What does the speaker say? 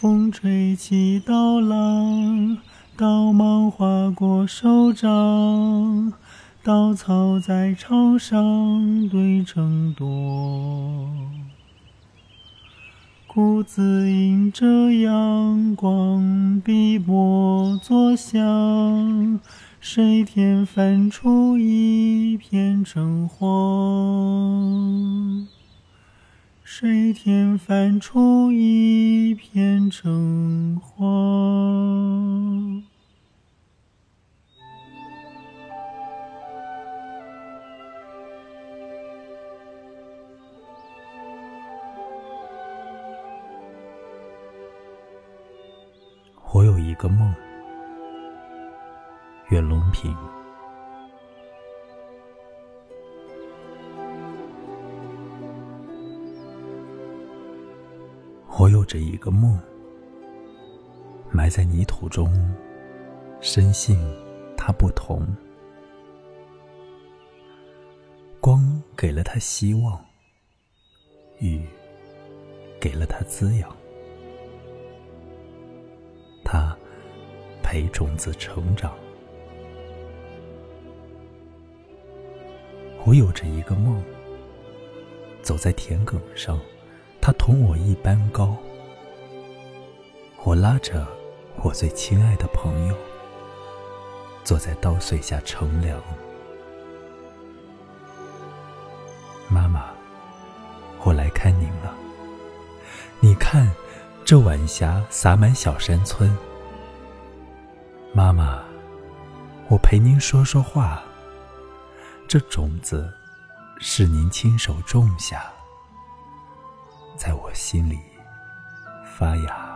风吹起刀浪，刀芒划过手掌，稻草在场上堆成垛。谷子迎着阳光，碧波作响，水田翻出一片橙黄。水田翻出一片橙黄。我有一个梦，袁隆平。我有着一个梦，埋在泥土中，深信它不同。光给了它希望，雨给了它滋养。它陪种子成长。我有着一个梦，走在田埂上，它同我一般高。我拉着我最亲爱的朋友，坐在稻穗下乘凉。妈妈，我来看您了。你看。这晚霞洒满小山村。妈妈，我陪您说说话。这种子是您亲手种下，在我心里发芽。